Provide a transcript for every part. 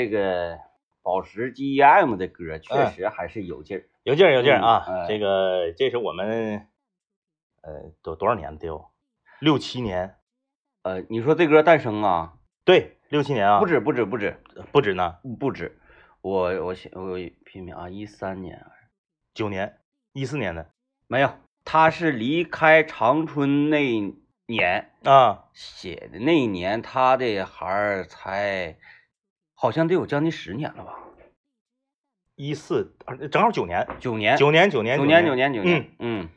这个宝石 GEM 的歌确实还是有劲儿。有劲儿有劲儿啊！这个这是我们呃多多少年得有六七年，呃，你说这歌诞生啊？对，六七年啊，不止不止不止不止呢，不止，我我想我拼命啊，一三年九年，一四年的没有，他是离开长春那年啊，写的，那一年他的孩儿才好像得有将近十年了吧？一四啊正好九年，九年，九年九年九年九年九年，嗯，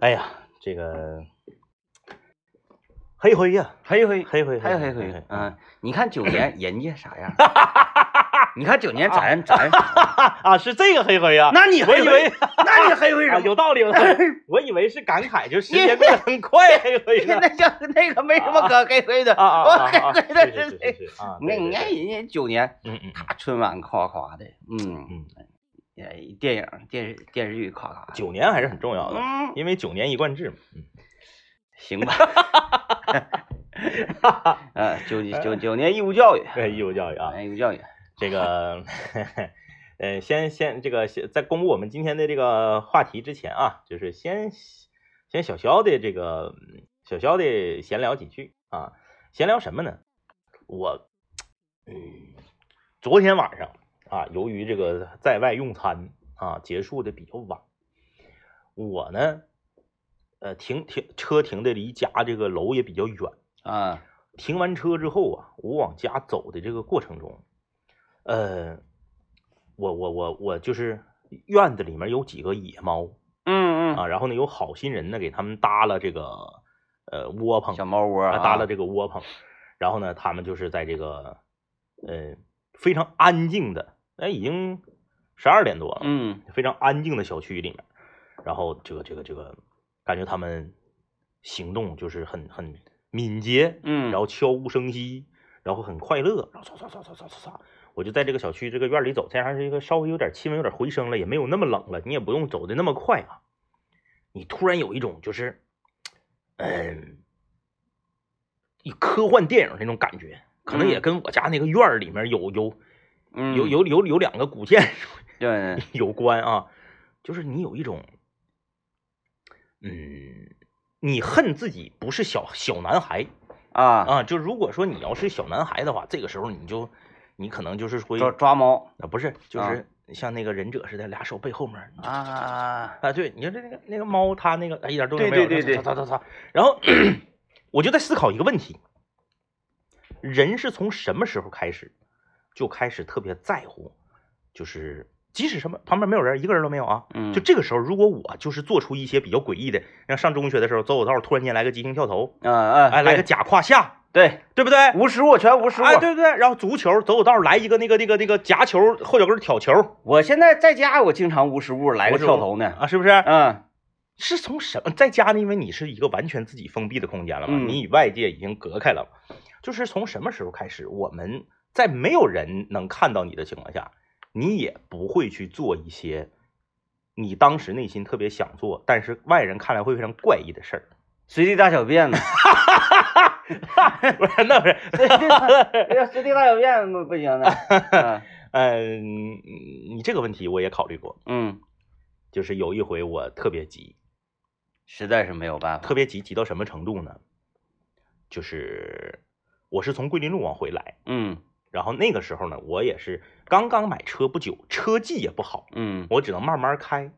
哎呀，这个黑灰呀，黑灰黑灰还有黑黑灰，嗯，你看九年人家啥样？你看九年咱咱，啊，是这个黑灰啊，那你我以为那你黑灰啊什么？有道理，我以为是感慨，就时间过得很快，黑灰呢那叫那个没什么可黑灰的啊啊黑灰的是是是是是啊，你看，人家九年，嗯嗯，他春晚夸夸的，嗯嗯，呃，电影、电视电视剧夸夸的，九年还是很重要的，嗯，因为九年一贯制嘛。嗯。行吧，呃，九九九年义务教育，对，义务教育啊，义务教育，这个，呃，先先这个先在公布我们今天的这个话题之前啊，就是先先小小的这个嗯小小的闲聊几句啊，闲聊什么呢？我，嗯，昨天晚上啊，由于这个在外用餐啊结束的比较晚，我呢，呃，停停车停的离家这个楼也比较远。啊，停完车之后啊，我往家走的这个过程中，呃，我我我我就是院子里面有几个野猫嗯嗯，啊，然后呢有好心人呢给他们搭了这个呃窝棚，小猫窝啊搭了这个窝棚，然后呢他们就是在这个呃非常安静的，哎已经十二点多了，嗯非常安静的小区里面，然后这个这个这个感觉他们行动就是很很敏捷，嗯，然后悄无声息，然后很快乐，然后唰唰唰唰唰唰唰，我就在这个小区这个院里走，这样是一个稍微有点气温有点回升了，也没有那么冷了，你也不用走的那么快啊，你突然有一种就是，嗯，一科幻电影那种感觉，可能也嗯。跟我家那个院里面有有嗯。有有有有两个古建筑对，有关啊，就是你有一种，嗯，你恨自己不是小小男孩啊，啊，就如果说你要是小男孩的话，这个时候你就你可能就是会抓抓猫啊，不是，就啊。是像那个忍者似的，俩手背后面你就啊，啊，对，你看这那个那个猫，它那个哎一点动静没有，对对对。它它它它，然后 我就在思考一个问题：人是从什么时候开始就开始特别在乎，就是即使什么旁边没有人，一个人都没有啊，嗯，就这个时候，如果我就是做出一些比较诡异的，像上中学的时候走走道，突然间来个急停跳投，啊啊，哎，来个假胯下，对，对不对？无实物全无实物。哎，对不对？然后足球走走道来一个那个那个那个夹球后脚跟挑球我现在在家，我经常无实物来个跳投呢。啊，是不是？嗯是从什么在家呢？因为你是一个完全自己封闭的空间了嘛，嗯你与外界已经隔开了。就是从什么时候开始，我们在没有人能看到你的情况下，你也不会去做一些你当时内心特别想做，但是外人看来会非常怪异的事儿。随地大小便呢？不是，那不是，随地大随地大小便不不行的。嗯嗯，你这个问题我也考虑过，嗯，就是有一回我特别急，实在是没有办法。特别急，急到什么程度呢？就是我是从桂林路往回来。嗯然后那个时候呢，我也是刚刚买车不久，车技也不好，嗯我只能慢慢开。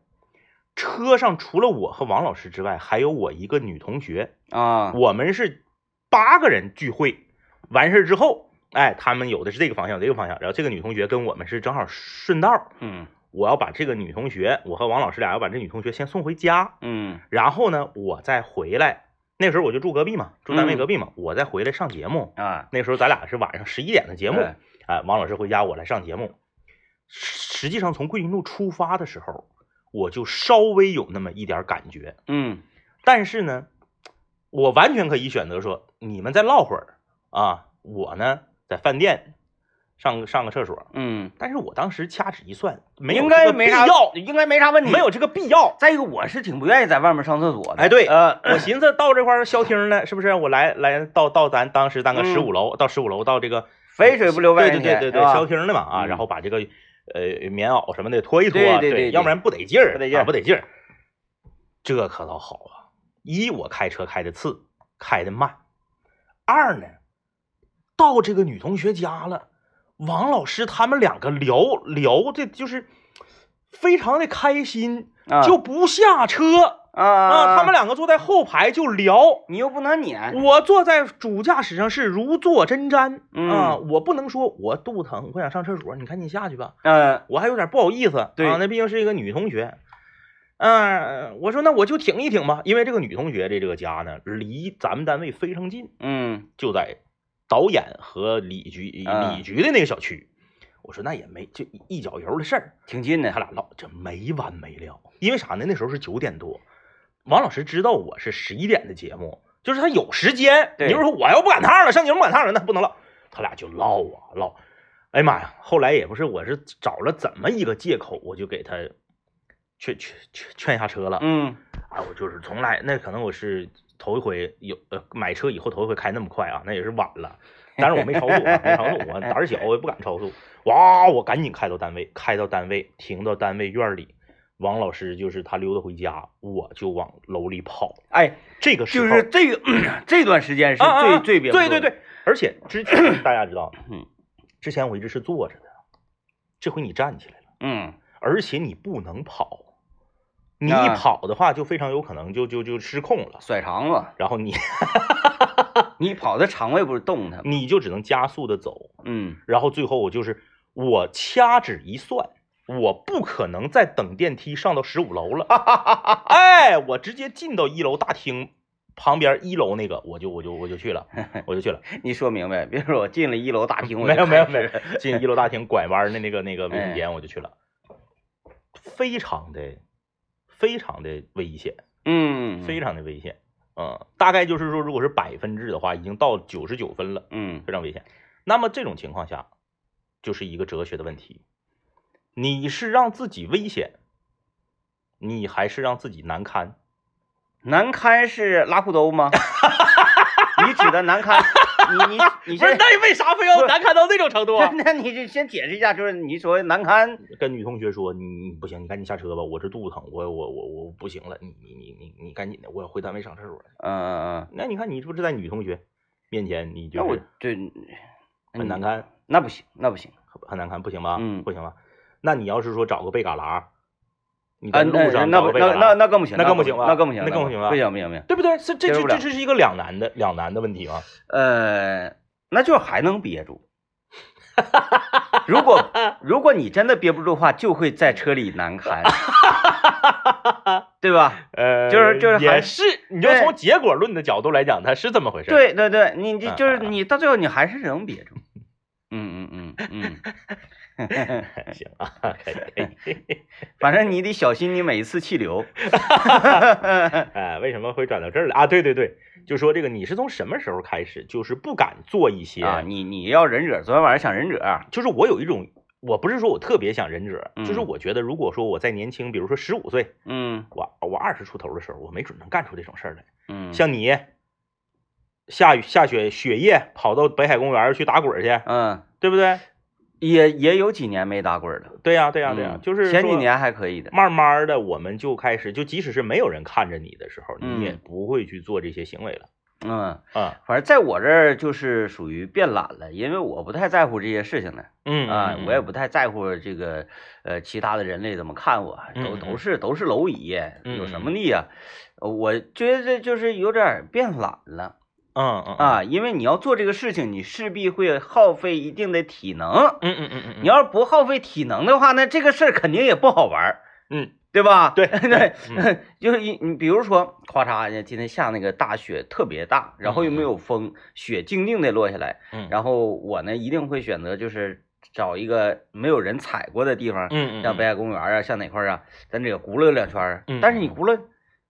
车上除了我和王老师之外，还有我一个女同学，啊我们是八个人聚会。完事儿之后，哎，他们有的是这个方向，有这个方向，然后这个女同学跟我们是正好顺道儿。嗯我要把这个女同学，我和王老师俩要把这女同学先送回家，嗯然后呢，我再回来。那时候我就住隔壁嘛，住单位嗯隔壁嘛，我再回来上节目。啊那时候咱俩是晚上十一点的节目，哎哎，王老师回家，我来上节目。实实际上从桂林路出发的时候，我就稍微有那么一点感觉，嗯但是呢，我完全可以选择说，你们再唠会儿啊，我呢在饭店上上个厕所。嗯，但是我当时掐指一算，没应该没啥要，应该没啥问题。没有这个必要。再一个，我是挺不愿意在外面上厕所的。哎对呃，我寻思到这块儿消停了，是不是？我来来到到咱当时当个嗯十五楼，到十五楼到这个肥水不流外人田，对对对对对，消停的嘛啊，嗯然后把这个呃棉袄什么的脱一脱，对对对对要不然不得劲儿，不得劲儿啊不得劲儿。这可倒好啊，一我开车开的次，开的慢；二呢，到这个女同学家了，王老师他们两个聊聊的，就是非常的开心，啊就不下车。啊啊，他们两个坐在后排就聊。你又不能撵，我坐在主驾驶上是如坐针毡。嗯。啊，我不能说我肚子疼，我想上厕所，你赶紧下去吧，嗯。我还有点不好意思。对。啊，那毕竟是一个女同学。嗯、我说那我就挺一挺吧，因为这个女同学的这个家呢，离咱们单位非常近，嗯。就在导演和李局啊李局的那个小区。我说那也没就一一脚油的事儿，挺近的他，俩唠这没完没了。因为啥呢？那时候是九点多，王老师知道我是十一点的节目，就是他有时间。对你就说我要不赶趟了，上节目赶趟了，那不能唠。他俩就唠啊唠。哎呀妈呀！后来也不是，我是找了怎么一个借口，我就给他劝劝劝劝下车了。嗯啊，我就是从来那可能我是头一回有呃买车以后头一回开那么快啊，那也是晚了。但是我没超速啊，没超速，我胆儿小，我也不敢超速。哇，我赶紧开到单位，开到单位，停到单位院里。王老师就是他溜达回家，我就往楼里跑。哎，这个时就候是这个这段时间是啊啊啊最最别对对对，而且之前 大家知道，嗯，之前我一直是坐着的，这回你站起来了，嗯而且你不能跑，你一啊。跑的话就非常有可能就就就失控了，甩肠子，然后你 你跑的肠胃不是动它？你就只能加速的走，嗯。然后最后我就是我掐指一算，我不可能再等电梯上到十五楼了，哎，我直接进到一楼大厅旁边一楼那个，我就我就我就去了，我就去了。你说明白，别说我进了一楼大厅，我没有没有没有，进一楼大厅拐弯的那个那个卫生哎间我就去了，非常的非常的危险，嗯，非常的危险。嗯，大概就是说，如果是百分制的话，已经到九十九分了，嗯非常危险。那么这种情况下，就是一个哲学的问题：你是让自己危险，你还是让自己难堪？难堪是拉裤兜吗？你指的难堪，你你你不是，先，那为啥非要难堪到那种程度啊？那你就先解释一下，就是你所谓难堪，跟女同学说，你你不行，你赶紧下车吧，我这肚子疼，我我我我不行了，你你你你你赶紧的，我要回单位上厕所去。嗯嗯嗯，那你看，你是不是在女同学面前，你就那我这很难，堪，那不行，那不行，很很难堪，不行吧？嗯不行吧？那你要是说找个背旮旯，你啊，在路上那那不那那那更不行，那更不行吧那更不行，那更不行吧不行不行不行，对不对？是这这这这是一个两难的两难的问题吗？呃，那就还能憋住。如果 如果你真的憋不住的话，就会在车里难堪，对吧？呃，就是就是还也是，你就从结果论的角度来讲，它是这么回事。，对对对，你这就是你到最后你还是能憋住。嗯嗯嗯嗯，行啊，可以可以。反正你得小心你每一次气流。哎，为什么会转到这儿来啊？对对对，就说这个，你是从什么时候开始，就是不敢做一些啊，你你要忍者，昨天晚上想忍者，就是我有一种，我不是说我特别想忍者，嗯就是我觉得如果说我在年轻，比如说十五岁，嗯我我二十出头的时候，我没准能干出这种事儿来。嗯，像你下雨下雪雪夜跑到北海公园去打滚去，嗯，对不对？也也有几年没打滚了。对呀、对呀、对呀、嗯就是前几年还可以的。慢慢的，我们就开始，就即使是没有人看着你的时候，嗯你也不会去做这些行为了。嗯，啊，反正在我这儿就是属于变懒了，因为我不太在乎这些事情了嗯啊，嗯我也不太在乎这个呃其他的人类怎么看我，都都是都是蝼蚁，嗯有什么力啊？呃我觉得就是有点变懒了嗯嗯啊，因为你要做这个事情，你势必会耗费一定的体能。嗯嗯嗯嗯，你要是不耗费体能的话，那这个事儿肯定也不好玩儿，嗯。对吧？对 对，嗯。就是你你比如说，咔嚓，今天下那个大雪特别大，然后又没有风，雪静静的落下来，嗯。然后我呢一定会选择就是找一个没有人踩过的地方，嗯嗯，像北海公园啊，像哪块儿啊，咱这个轱辘两圈儿嗯但是你轱辘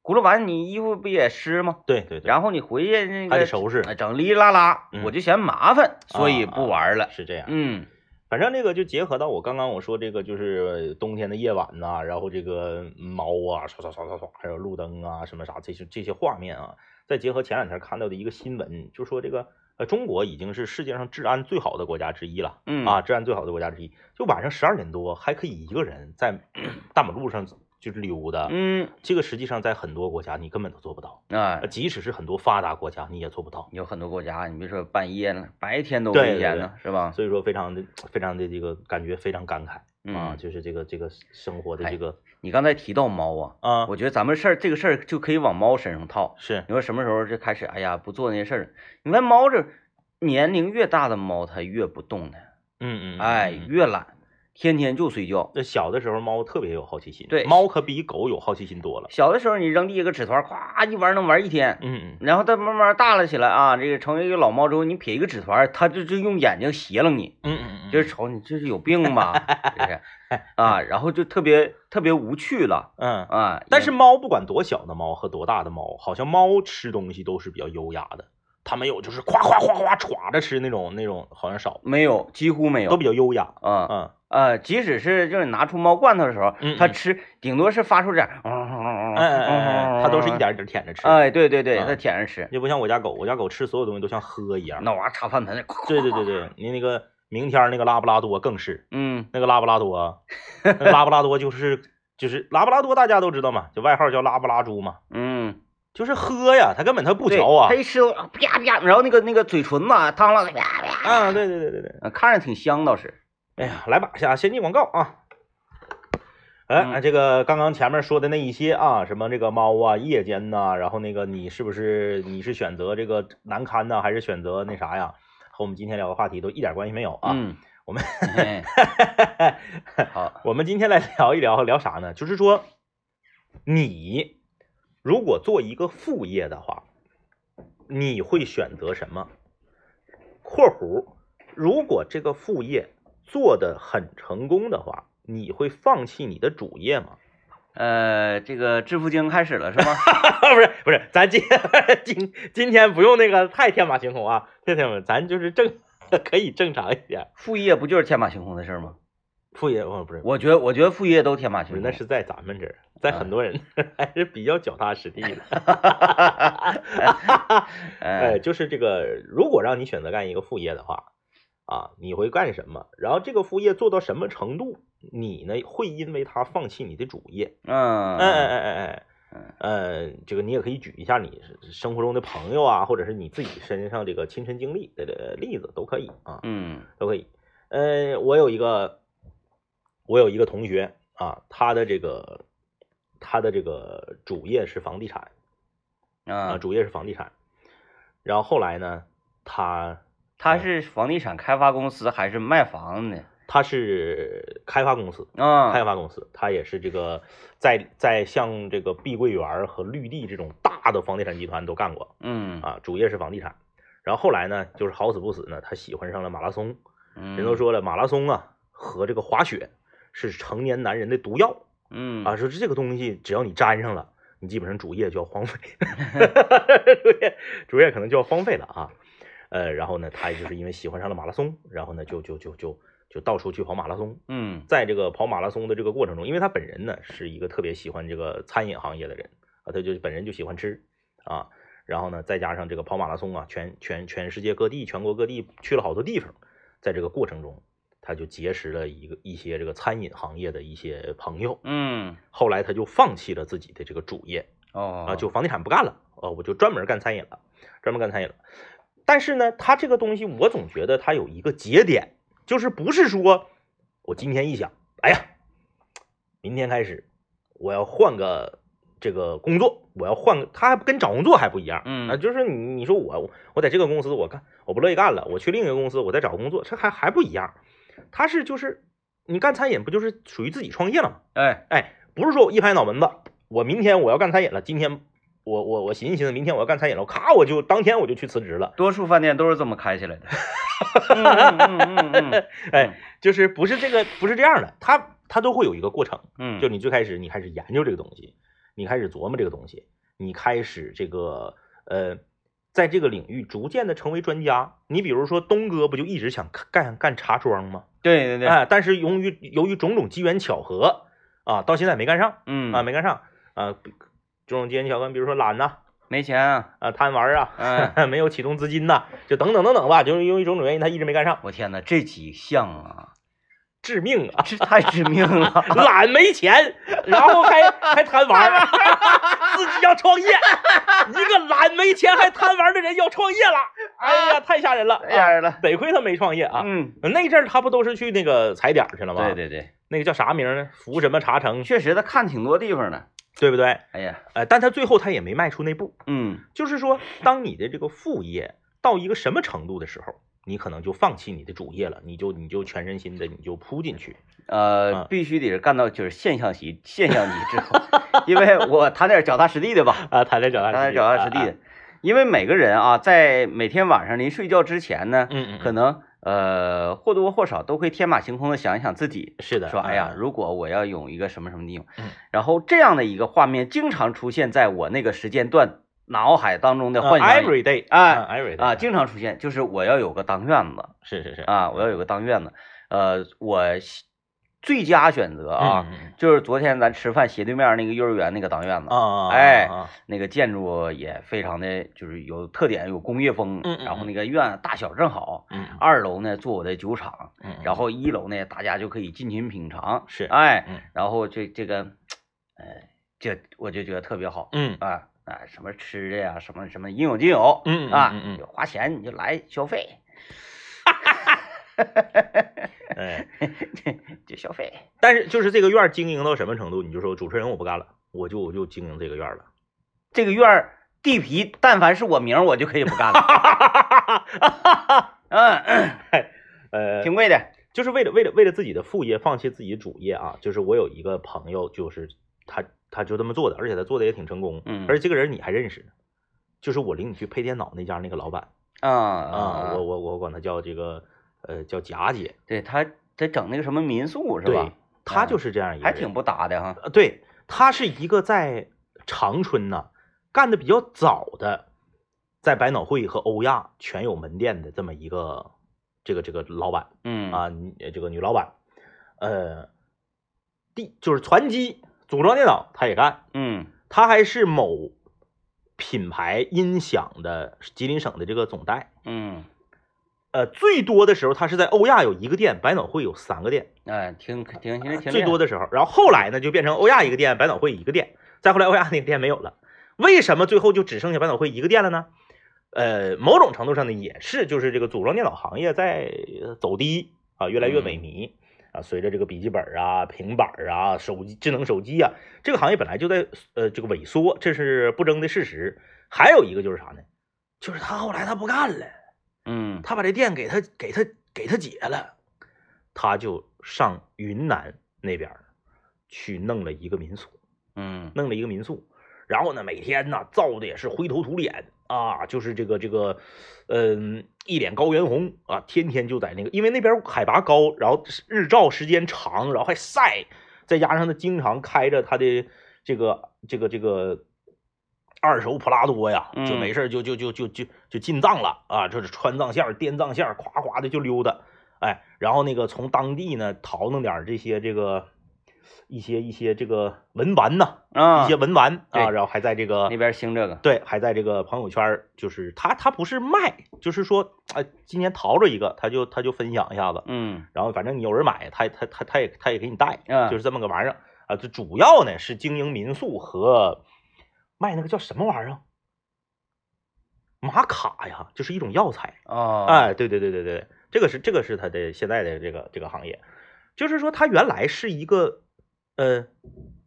轱辘完，你衣服不也湿吗？对对对，然后你回去那个还得收拾呃整哩哩啦啦，嗯我就嫌麻烦，所以啊不玩了。是这样。嗯反正这个就结合到我刚刚我说这个，就是冬天的夜晚呐、然后这个猫啊，唰唰唰唰唰，还有路灯啊，什么啥这些这些画面啊，再结合前两天看到的一个新闻，就说这个呃，中国已经是世界上治安最好的国家之一了。嗯啊，治安最好的国家之一，就晚上十二点多还可以一个人在大马路上就是溜达，嗯这个实际上在很多国家你根本都做不到，啊呃，即使是很多发达国家你也做不到，有很多国家，你别说半夜了，白天都危险呢，是吧？所以说非常的非常的这个感觉非常感慨啊，嗯，就是这个这个生活的哎这个你刚才提到猫啊，啊，我觉得咱们事儿这个事儿就可以往猫身上套。是你说什么时候就开始，哎呀，不做那些事儿？你看猫这年龄越大的猫，它越不动弹，嗯嗯，哎，越懒，天天就睡觉。那小的时候猫特别有好奇心，对猫可比狗有好奇心多了，小的时候你扔地下个纸团，咵一玩能玩一天，嗯嗯然后它慢慢大了起来啊，这个成为一个老猫之后，你撇一个纸团，它就就用眼睛斜楞你，嗯嗯嗯，就是瞅你这是有病吧，这是啊，然后就特别特别无趣了嗯。啊。但是猫不管多小的猫和多大的猫，好像猫吃东西都是比较优雅的，它没有就是夸夸夸夸歘着吃那种那种好像少，没有，几乎没有，都比较优雅。嗯嗯呃，即使是就是拿出猫罐头的时候，嗯嗯它吃顶多是发出点嗯，嗯哎哎哎哎，它都是一。点一点舔着吃，哎，对对对，啊它舔着吃，就不像我家狗，我家狗吃所有东西都像喝一样。那玩意儿插饭盆，对对对对，你那个明天那个拉布拉多更是，嗯那个拉布拉多，那个拉布拉多就是就是拉布拉多，大家都知道嘛，就外号叫拉布拉猪嘛，嗯，就是喝呀，他根本他不嚼啊他。一吃啪啪，然后那个那个嘴唇子汤了，啪啪，啊，对对对对对。呃看着挺香倒是。哎呀，来吧，下先进广告啊。哎，嗯这个刚刚前面说的那一些啊，什么这个猫啊，夜间呐、然后那个你是不是你是选择这个难堪呢，还是选择那啥呀？和我们今天聊的话题都一点关系没有啊。嗯，我们嘿 好，我们今天来聊一聊聊啥呢？就是说，你如果做一个副业的话，你会选择什么？（括弧）如果这个副业做的很成功的话，你会放弃你的主业吗？呃，这个致富经开始了是吗？不是不是，咱今 今今天不用那个太天马行空啊，这天们咱就是正 可以正常一点。副业不就是天马行空的事儿吗？副业哦不是，我觉得，我觉得副业都天马，行空。那是在咱们这儿，在很多人 还是比较脚踏实地的。哎，哎，就是这个，如果让你选择干一个副业的话，啊，你会干什么？然后这个副业做到什么程度，你呢会因为他放弃你的主业？嗯，哎哎哎哎哎嗯，呃，这个你也可以举一下你生活中的朋友啊，或者是你自己身上这个亲身经历的的例子都可以啊，嗯都可以。呃，我有一个，我有一个同学啊，他的这个他的这个主业是房地产。啊，啊，主业是房地产，然后后来呢，他他是房地产开发公司还是卖房的？他是开发公司，啊，开发公司，他也是这个在在像这个碧桂园和绿地这种大的房地产集团都干过嗯。啊，主业是房地产，然后后来呢，就是好死不死呢，他喜欢上了马拉松，嗯，人都说了，马拉松啊和这个滑雪是成年男人的毒药嗯啊，说这个东西只要你沾上了，你基本上主业就要荒废，主业主业可能就要荒废了啊。呃，然后呢，他也就是因为喜欢上了马拉松，然后呢，就就就就就到处去跑马拉松。嗯在这个跑马拉松的这个过程中，因为他本人呢是一个特别喜欢这个餐饮行业的人啊，他就本人就喜欢吃啊，然后呢，再加上这个跑马拉松啊，全全全世界各地、全国各地去了好多地方，在这个过程中，他就结识了一个一些这个餐饮行业的一些朋友。嗯后来他就放弃了自己的这个主业哦啊，就房地产不干了，哦，我就专门干餐饮了，专门干餐饮了。但是呢，他这个东西我总觉得他有一个节点，就是不是说我今天一想，哎呀，明天开始我要换个这个工作，我要换个，他跟找工作还不一样，嗯啊，就是你你说我我在这个公司我干我不乐意干了，我去另一个公司我再找工作，这还还不一样，他是就是你干餐饮不就是属于自己创业了吗？哎哎，不是说我一拍脑门子，我明天我要干餐饮了，今天我我我寻思寻思，明天我要干餐饮了，咔我就当天我就去辞职了。多数饭店都是这么开起来的。嗯嗯嗯嗯嗯哎，就是不是这个不是这样的，他他都会有一个过程。嗯，就你最开始你开始研究这个东西，你开始琢磨这个东西，你开始这个呃，在这个领域逐渐的成为专家。你比如说东哥不就一直想干干茶庄吗？对对对，哎，但是由于由于种种机缘巧合啊，到现在没干上。嗯啊，没干上啊，种种机缘巧合，比如说懒呐没钱啊，啊，贪玩啊，嗯，没有启动资金呐，就等等等等吧，就是因为种种原因，他一直没干上，我天哪，这几项啊，致命啊！这太致命了。懒没钱，然后还还贪玩儿，自己要创业，一个懒没钱还贪玩的人要创业了，哎呀，太吓人了！太吓人了啊得亏他没创业啊。嗯，那阵儿他不都是去那个踩点儿去了吗？对，对对，那个叫啥名儿呢？福什么茶城，确实他看挺多地方的。对不对？哎呀，呃，但他最后他也没迈出那步。嗯就是说，当你的这个副业到一个什么程度的时候，你可能就放弃你的主业了，你就你就全身心的你就扑进去。呃啊，必须得是干到就是现象级现象级之后，因为我谈点脚踏实地的吧，啊，谈点脚踏谈点实地，啊脚踏实地的，因为每个人啊，在每天晚上临睡觉之前呢，嗯嗯，可能呃或多或少都会天马行空的想一想自己，是的，说哎呀，嗯。如果我要有一个什么什么地方嗯，然后这样的一个画面经常出现在我那个时间段脑海当中的呃幻想里 every day 哎嗯，every day 啊，经常出现，就是我要有个当院子是是是啊，我要有个当院子，呃，我最佳选择啊，就是昨天咱吃饭斜对面那个幼儿园那个当院子嗯，啊，哎啊那个建筑也非常的就是有特点，有工业风，嗯嗯然后那个院大小正好，嗯二楼呢做我的酒厂，嗯，然后一楼呢大家就可以尽情品尝，是哎，嗯。然后这这个，呃，这我就觉得特别好嗯啊啊，什么吃的呀，什么什么应有尽有，嗯嗯啊嗯嗯，花钱你就来消费，哈哈哈哎，就消费，但是就是这个院经营到什么程度，你就说主持人我不干了，我就我就经营这个院了。这个院地皮，但凡是我名，我就可以不干了，嗯嗯，呃，挺贵的，就是为了为了为了自己的副业放弃自己主业啊，就是我有一个朋友，就是他他就这么做的，而且他做的也挺成功，嗯而且这个人你还认识呢，就是我领你去配电脑那家那个老板啊啊，啊，我我我管他叫这个呃叫贾姐，对他在整那个什么民宿是对吧？，他就是这样一个人，还挺不搭的哈，呃对他是一个在长春呢干的比较早的，在百脑汇和欧亚全有门店的这么一个这个这个老板。嗯啊，女这个女老板，呃，第就是传机组装电脑，他也干，嗯他还是某品牌音响的吉林省的这个总代。嗯，呃，最多的时候，他是在欧亚有一个店，百脑汇有三个店，哎，挺挺挺挺最多的，的时候。然后后来呢，就变成欧亚一个店，百脑汇一个店，再后来欧亚那个店没有了。为什么最后就只剩下百脑汇一个店了呢？呃，某种程度上呢，也是就是这个组装电脑行业在走低啊，越来越萎靡啊。随着这个笔记本啊、平板啊、手机、智能手机啊，这个行业本来就在呃这个萎缩，这是不争的事实。还有一个就是啥呢？就是他后来他不干了，嗯他把这店给他给他给他姐了，他就上云南那边去弄了一个民宿。嗯弄了一个民宿，然后呢，每天呢造的也是灰头土脸啊，就是这个这个，嗯，一脸高原红啊，天天就在那个，因为那边海拔高，然后日照时间长，然后还晒，再加上他经常开着他的这个这个这个二手普拉多呀，就嗯。没事儿就就就就就就进藏了啊，就是川藏线滇、藏线儿，夸夸的就溜达，哎，然后那个从当地呢淘弄点这些这个一些一些这个文玩呐。啊，一些文玩啊，然后还在这个那边兴这个，对，还在这个朋友圈，就是他他不是卖，就是说啊，今年淘着一个，他就他就分享一下子，嗯然后反正你有人买，他他他他也他也给你带，啊就是这么个玩意儿啊。这主要呢是经营民宿和卖那个叫什么玩意儿，玛卡呀，就是一种药材。啊，哎，对对对对对，这个是这个是他的现在的这个这个行业，就是说他原来是一个呃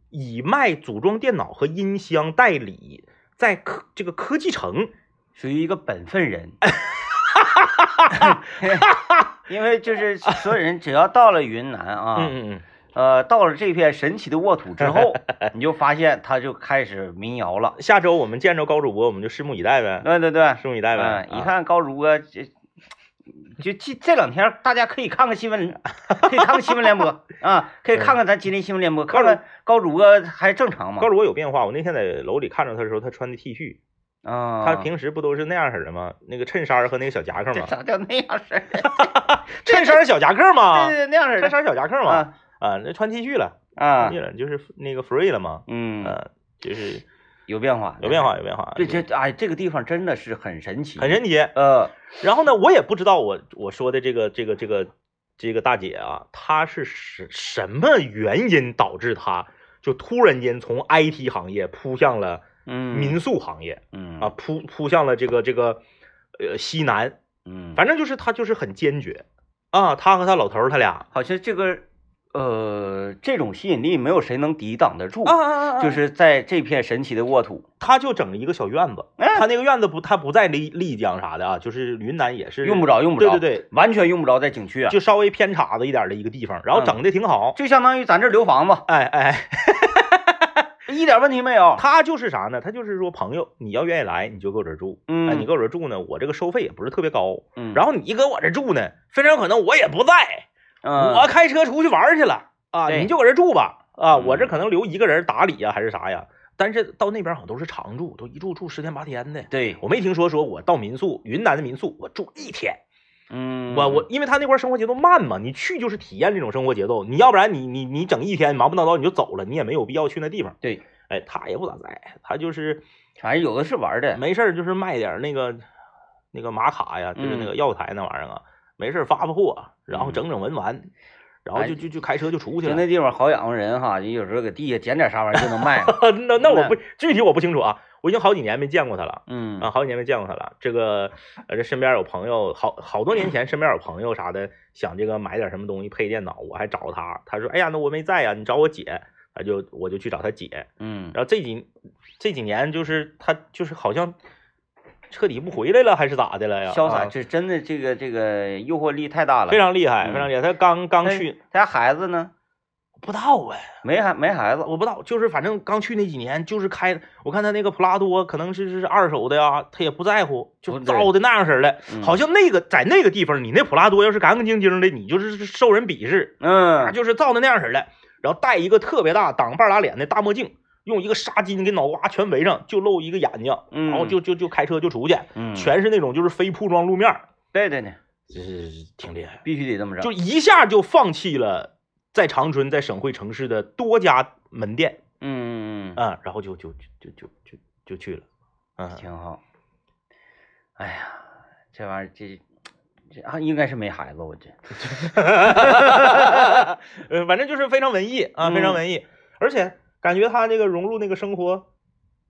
以卖组装电脑和音箱代理，在科这个科技城，属于一个本分人，因为就是所有人只要到了云南啊，嗯嗯呃，到了这片神奇的沃土之后，你就发现他就开始民谣了。嗯，下周我们见着高主播，我们就拭目以待呗，对对对，拭目以待呗。嗯，一啊，看高主播这。就这这两天，大家可以看看新闻，可以看看新闻联播啊，可以看看咱吉林新闻联播，看看高主播还正常吗高？主播有变化。我那天在楼里看着他的时候，他穿的 T 恤，啊，他平时不都是那样式的吗？那个衬衫和那个小夹克这吗？咋叫那样式的？衬衫小夹克吗？对对，那样式的衬衫小夹克吗。啊啊，那穿 T 恤了，啊穿，了就是那个 free 了嘛。嗯，呃，就是有变化，有变化，有变化。对，这哎，这个地方真的是很神奇，很神奇。呃，然后呢，我也不知道我我说的这个这个这个这个大姐啊，她是什什么原因导致她就突然间从 IT 行业扑向了嗯。民宿行业嗯。啊，扑扑向了这个这个呃西南，嗯，反正就是她就是很坚决。啊，她和她老头儿他俩好像这个呃这种吸引力没有谁能抵挡得住，啊啊啊，就是在这片神奇的沃土，他就整了一个小院子，哎他那个院子不，他不在丽丽江啥的啊，就是云南也是用不着用不着，对对对，完全用不着在景区啊，就稍微偏岔子一点的一个地方，然后嗯整的挺好。就相当于咱这儿留房子，哎哎，一点问题没有。他就是啥呢？他就是说朋友，你要愿意来，你就搁我这儿住。嗯哎，你搁我这儿住呢，我这个收费也不是特别高。嗯，然后你搁我这住呢，非常有可能我也不在，嗯我开车出去玩去了啊，你就搁这儿住吧。啊，嗯我这可能留一个人打理呀，还是啥呀？但是到那边好像都是常住，都一住住十天八天的。对，我没听说说我到民宿，云南的民宿我住一天。嗯，我我因为他那块儿生活节奏慢嘛，你去就是体验这种生活节奏，你要不然你你你整一天忙不叨叨你就走了，你也没有必要去那地方。对，哎，他也不咋在，他就是反正有的是玩的，没事儿就是卖点那个那个玛卡呀，就是那个嗯药材那玩意儿啊，没事儿发发货，然后嗯整整文玩，然后哎就就就开车就出去了。就那地方好养活人哈，你有时候搁地下捡点啥玩意儿就能卖。那那我不具体我不清楚啊，我已经好几年没见过他了。嗯啊，好几年没见过他了。这个，呃，这身边有朋友，好好多年前身边有朋友啥的，想这个买点什么东西配电脑，我还找他，他说，哎呀，那我没在呀，你找我姐，他就我就去找他姐。嗯，然后这几这几年就是他就是好像彻底不回来了，还是咋的了呀？潇洒，啊这真的这个这个诱惑力太大了。非常厉害，嗯非常厉害。他刚刚去，他家孩子呢？不知道啊，没孩没孩子。我不知道，就是反正刚去那几年，就是开，我看他那个普拉多可能是是二手的呀，他也不在乎，就造的那样式儿的。嗯好像那个在那个地方，你那普拉多要是干干净净的，你就是受人鄙视，嗯，就是造的那样式儿的。然后戴一个特别大挡半拉脸的大墨镜，用一个纱巾给脑瓜全围上，就露一个眼睛，嗯然后就就就开车就出去，嗯，全是那种就是非铺装路面儿，对对对，这是挺厉害，必须得这么着。就一下就放弃了在长春在省会城市的多家门店，嗯嗯嗯啊，然后就就就就就就去了，嗯嗯，，挺好。哎呀，这玩意儿这这啊，应该是没孩子，我这。呃，反正就是非常文艺啊，非常嗯文艺，而且感觉他这个融入那个生活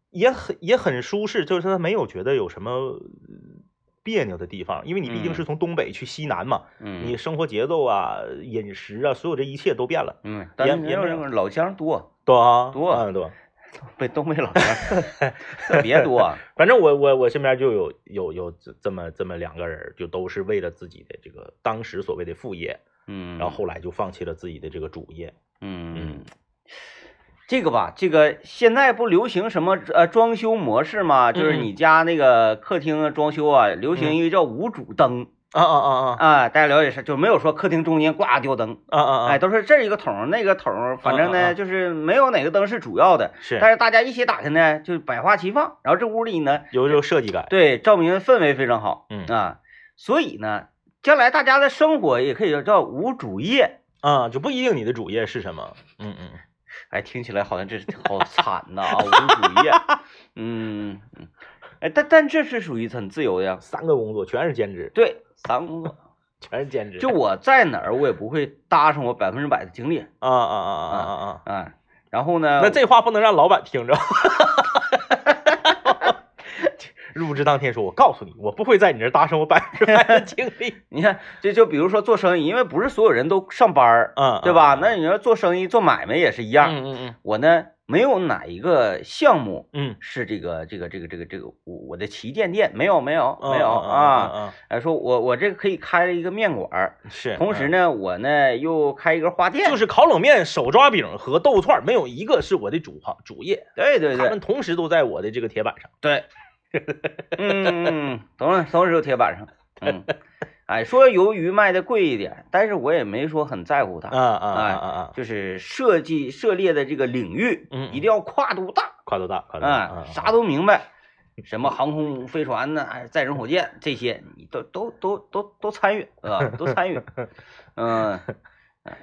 也很也很舒适，就是他没有觉得有什么呃别扭的地方，因为你毕竟嗯是从东北去西南嘛，嗯，你生活节奏啊、饮食啊，所有这一切都变了，嗯，但也是也没有老乡多，多啊多嗯多。被东北老乡特别多。反正我我我身边就有有有这这么这么两个人，就都是为了自己的这个当时所谓的副业，嗯，然后后来就放弃了自己的这个主业。嗯嗯，这个吧，这个现在不流行什么呃装修模式吗？就是嗯你家那个客厅装修啊，流行一个叫无主灯啊啊啊啊啊，大家了解是就没有说客厅中间挂吊灯，啊啊啊！哎，都是这一个桶那个桶，反正呢就是没有哪个灯是主要的，是但是大家一起打开呢，就百花齐放，然后这屋里呢，有这个设计感。对，照明氛围非常好，嗯啊，所以呢，将来大家的生活也可以叫无主业。啊，就不一定你的主业是什么。嗯嗯，哎，听起来好像这好惨呐啊，无主业。嗯嗯，哎，但但这是属于很自由的呀。三个工作全是兼职，对，三个工作，全是兼职。就我在哪儿，我也不会搭上我百分之百的精力啊啊啊啊啊啊啊！啊。然后呢，那这话不能让老板听着。入职当天说：“我告诉你，我不会在你这儿搭上我百分之百的精力。你看，这就比如说做生意，因为不是所有人都上班儿，嗯，对吧？那你要做生意、做买卖也是一样。嗯嗯嗯我呢，没有哪一个项目嗯是这个这个这个这个这个我我的旗舰店，没有没有嗯，没有嗯啊。说我我这个可以开一个面馆儿，嗯，是。同时呢，我呢又开一个花店，就是烤冷面、手抓饼和豆腐串，没有一个是我的主行主业，对对对他们同时都在我的这个铁板上。对，嗯嗯嗯，同时同时有铁板上，嗯，哎，说鱿鱼卖的贵一点，但是我也没说很在乎它，啊啊啊啊！就是设计涉猎的这个领域，嗯一定要跨度大，跨度大，跨度大啊，啥都明白，什么航空飞船呢，哎，载人火箭这些，你都都都都都参与，啊，都参与，嗯。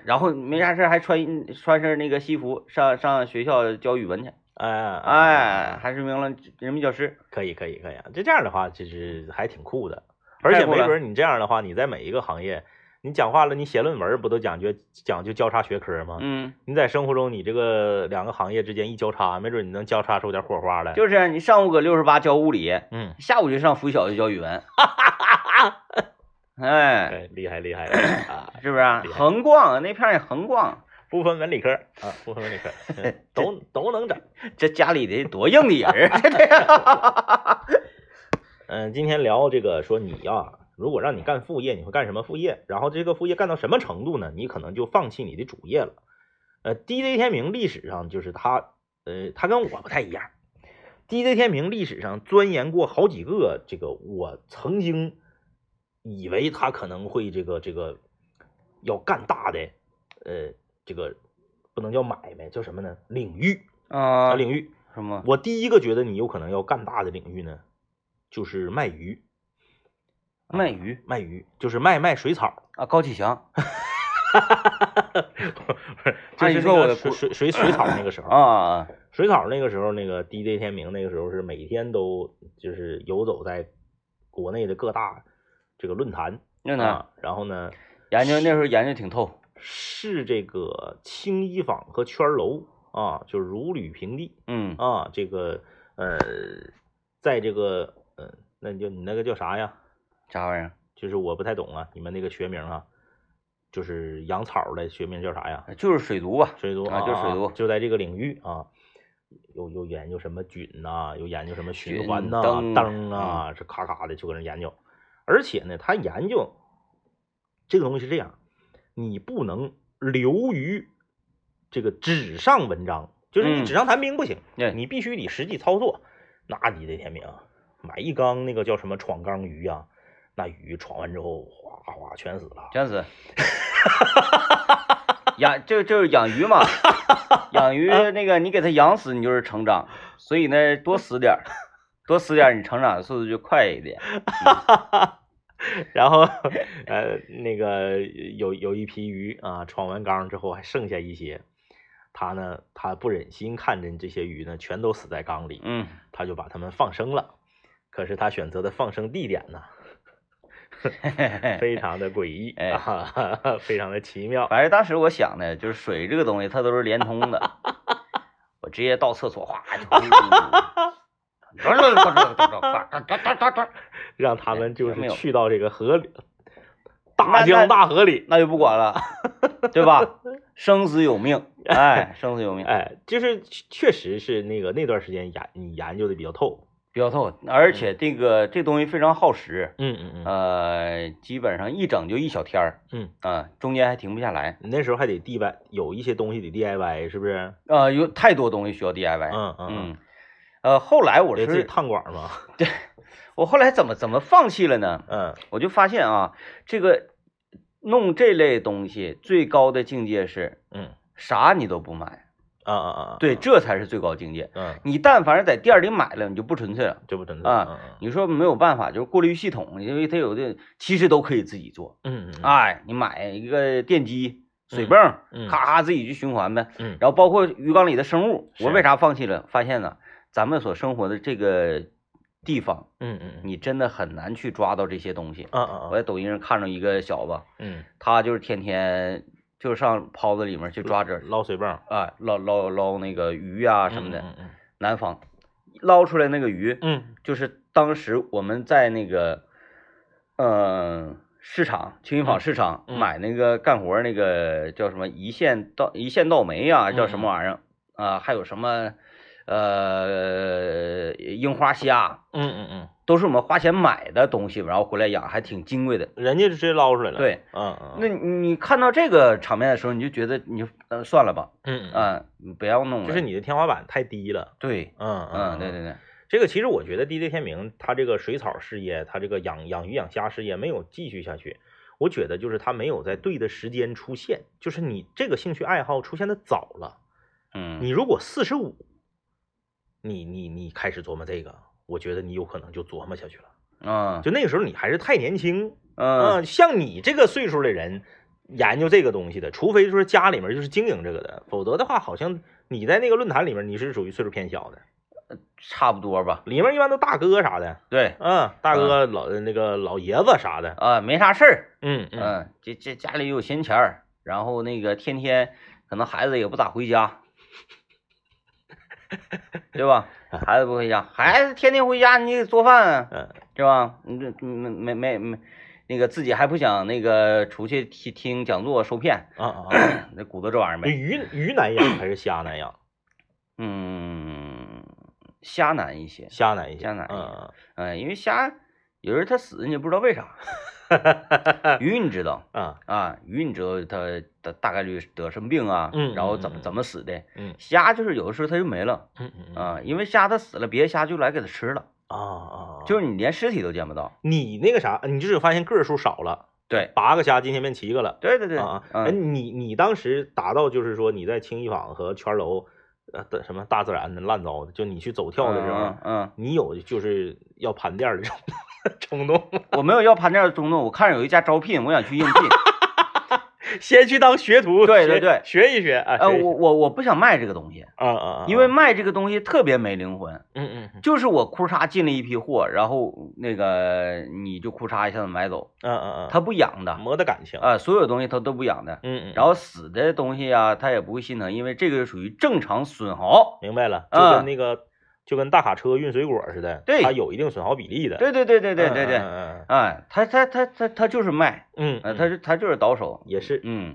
然后没啥事还穿穿身那个西服上上学校教语文去，哎哎，还是名了人民教师。可以可以可以啊，这这样的话其实还挺酷的，而且没准你这样的话，你在每一个行业，你讲话了，你写论文不都讲究讲究交叉学科吗？嗯，你在生活中你这个两个行业之间一交叉，没准你能交叉出点火花来。就是你上午搁六十八教物理，嗯，下午就上附小就教语文。哎，哎，厉害厉害 啊！是不是啊？横逛那片也横逛，不分文理科啊，不分文理科，都都能整。这家里得多硬的人儿。嗯，今天聊这个，说你呀，如果让你干副业，你会干什么副业？然后这个副业干到什么程度呢？你可能就放弃你的主业了。呃，DJ 天明历史上就是他，呃，他跟我不太一样。DJ 天明历史上钻研过好几个这个，我曾经以为他可能会这个这个要干大的，呃，这个不能叫买卖，叫什么呢？领域啊，领域什么？我第一个觉得你有可能要干大的领域呢，就是卖鱼。卖鱼，卖鱼就是卖卖水草啊，高启强。哈哈哈哈哈！就是说我的水水水水草那个时候啊，水草那个时候，那个 DJ 天明那个时候是每天都就是游走在国内的各大这个论坛论坛，然后呢，研究那时候研究挺透，是这个青衣坊和圈楼啊，就如履平地，嗯啊，这个呃，在这个呃，那你就你那个叫啥呀？啥玩意儿？就是我不太懂啊，你们那个学名啊。就是养草的学名叫啥呀？就是水族吧，水族啊，就是水族，就在这个领域啊，有有研究什么菌呐，有研究什么循环呐、灯啊，这咔咔的就搁那研究。而且呢，他研究这个东西是这样，你不能流于这个纸上文章，就是你纸上谈兵不行，你必须得实际操作。那你得天明买一缸那个叫什么闯缸鱼啊？那鱼闯完之后，哗哗全死了，全死。养就就是养鱼嘛，养鱼那个你给它养死，你就是成长。所以呢，多死点儿，多死点儿，你成长的速度就快一点。然后呃，那个有有一批鱼啊，闯完缸之后还剩下一些，他呢，他不忍心看着这些鱼呢全都死在缸里，嗯，他就把它们放生了。可是他选择的放生地点呢？非常的诡异，哎，非常的奇妙。反正当时我想呢，就是水这个东西，它都是连通的。我直接到厕所，哗，让他们就是去到这个河里，大江大河里，那就不管了，对吧？生死有命，哎，生死有命，哎，就是确实是那个那段时间研你研究的比较透。比较透，而且这个这东西非常耗时，嗯嗯嗯，呃，基本上一整就一小天儿，嗯啊，中间还停不下来。你那时候还得 DIY，有一些东西得 DIY，是不是？呃，有太多东西需要 DIY。嗯嗯。呃，后来我是自己烫管嘛？对，我后来怎么怎么放弃了呢？嗯，我就发现啊，这个弄这类东西最高的境界是，嗯，啥你都不买。啊啊啊！对，这才是最高境界。嗯，你但凡是在店里买了，你就不纯粹了，就不纯粹啊。你说没有办法，就是过滤系统，因为它有的其实都可以自己做。嗯嗯。哎，你买一个电机、水泵，咔咔自己去循环呗。嗯。然后包括鱼缸里的生物，我为啥放弃了？发现呢，咱们所生活的这个地方，嗯嗯，你真的很难去抓到这些东西。嗯嗯。我在抖音上看着一个小子，嗯，他就是天天。就上泡子里面去抓着捞水泵，啊，捞捞捞那个鱼啊什么的。嗯嗯。南方捞出来那个鱼，嗯，就是当时我们在那个，嗯，市场青云坊市场买那个干活那个叫什么一线稻一线稻煤啊，叫什么玩意儿啊？还有什么呃樱花虾？嗯嗯嗯。都是我们花钱买的东西，然后回来养，还挺金贵的。人家就直接捞出来了。对，嗯嗯。那你看到这个场面的时候，你就觉得你就呃算了吧，嗯嗯，不要弄了。就是你的天花板太低了。对，嗯嗯，对对对。这个其实我觉得 DJ 天明他这个水草事业，他这个养养鱼养虾事业没有继续下去。我觉得就是他没有在对的时间出现，就是你这个兴趣爱好出现的早了。嗯。你如果四十五，你你你开始琢磨这个，我觉得你有可能就琢磨下去了。啊，就那个时候你还是太年轻，嗯，像你这个岁数的人研究这个东西的，除非说家里面就是经营这个的，否则的话好像你在那个论坛里面，你是属于岁数偏小的，差不多吧。里面一般都大哥啥的，对，嗯，大哥老那个老爷子啥的，啊，没啥事儿，嗯嗯嗯，这这家里有闲钱儿，然后那个天天可能孩子也不咋回家，对吧？孩子不回家，孩子天天回家，你得做饭啊，嗯是吧？你这没没没没，那个自己还不想那个出去听听讲座受骗，啊啊啊，那鼓捣这玩意儿没。鱼鱼难养还是虾难养？嗯，虾难一些，虾难一些，虾难一些嗯嗯，因为虾有时候它死你也不知道为啥，鱼你知道。啊啊，鱼你知道它它大概率得什么病啊，嗯然后怎么怎么死的，嗯虾就是有的时候它就没了嗯嗯嗯啊，因为虾它死了，别的虾就来给它吃了，啊啊，就是你连尸体都见不到。你那个啥，你就是发现个数少了，对八个虾今天变七个了。对对对，啊啊！哎，嗯，你你当时达到就是说你在青衣坊和圈楼，呃的什么大自然的烂糟的，就你去走跳的时候，嗯嗯，你有就是要盘店的 冲动？我没有要盘店的冲动，我看着有一家招聘，我想去应聘。先去当学徒，对对对学一学啊。呃，我我我不想卖这个东西，啊啊啊！因为卖这个东西特别没灵魂，嗯嗯嗯就是我库嚓进了一批货，然后那个你就库嚓一下子买走，嗯嗯嗯，它不养的没得感情。啊，所有东西他都不养的。嗯嗯，然后死的东西啊，他也不会心疼，因为这个属于正常损耗。明白了，就啊跟那个就跟大卡车运水果似的，对它有一定损耗比例的。对对对对对对对，嗯他他他他他就是卖，嗯，他是他就是倒手，也是，嗯，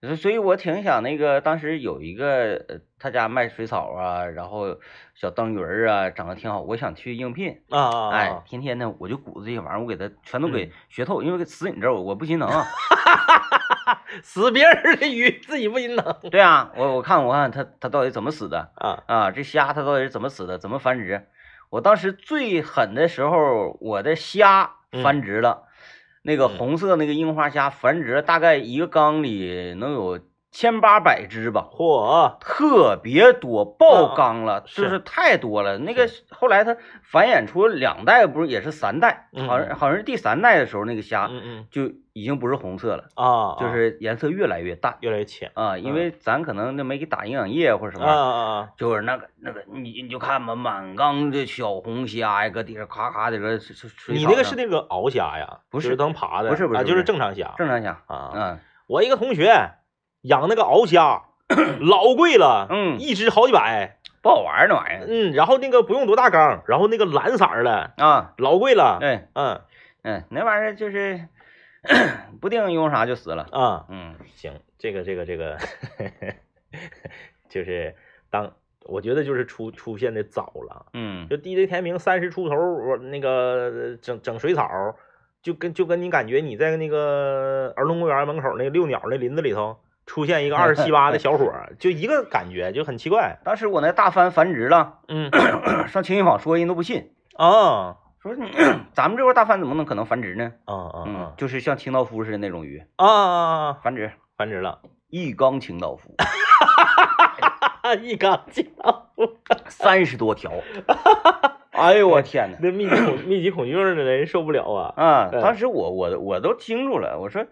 所所以我挺想那个，当时有一个呃他家卖水草啊，然后小灯鱼儿啊，长得挺好，我想去应聘。啊啊哎啊，！天天呢，我就鼓捣这些玩意儿，我给他全都给嗯学透，因为死你这儿我我不心疼啊。死别人的鱼自己不心疼对啊，我我看我看他他到底怎么死的，啊。啊，这虾它到底是怎么死的？怎么繁殖？我当时最狠的时候，我的虾繁殖了，那个嗯红色那个樱花虾繁殖了，大概一个缸里能有千八百只吧，嚯，特别多，爆缸了，是就是。太多了。那个后来它繁衍出两代，不是也是三代？嗯好像好像是第三代的时候，那个虾就已经不是红色了，啊，就是颜色越来越淡。越来越浅。啊，因为咱可能那没给打营养液或者什么啊！就是那个那个，你你就看吧，满缸的小红虾呀，搁底下咔咔的搁水水你那个是那个鳌虾呀？不是。是能爬的，不是不是啊，就是正常虾正常虾，啊。嗯我一个同学养那个鳌虾，老贵了，嗯一只好几百，不好玩儿那玩意儿。嗯，然后那个不用多大缸，然后那个蓝色儿的，啊，老贵了，对，嗯嗯，那玩意儿就是 不定用啥就死了，啊，嗯。行，这个这个这个，就是当我觉得就是出出现的早了，嗯。就 DJ 天明三十出头，我那个整整水草，就跟就跟你感觉你在那个儿童公园门口那个遛鸟那林子里头出现一个二十七八的小伙，就一个感觉，就很奇怪。当时我那大帆繁殖了，嗯 上青云坊说人都不信，啊说你 咱们这块大帆怎么能可能繁殖呢？啊啊嗯，就是像清道夫似的那种鱼啊啊！繁殖，繁殖了，一缸清道夫一缸清道夫 三十多条，哎呦我天哪！那密集恐密集恐惧症的人受不了啊！啊，嗯当时我我我都惊住了，我说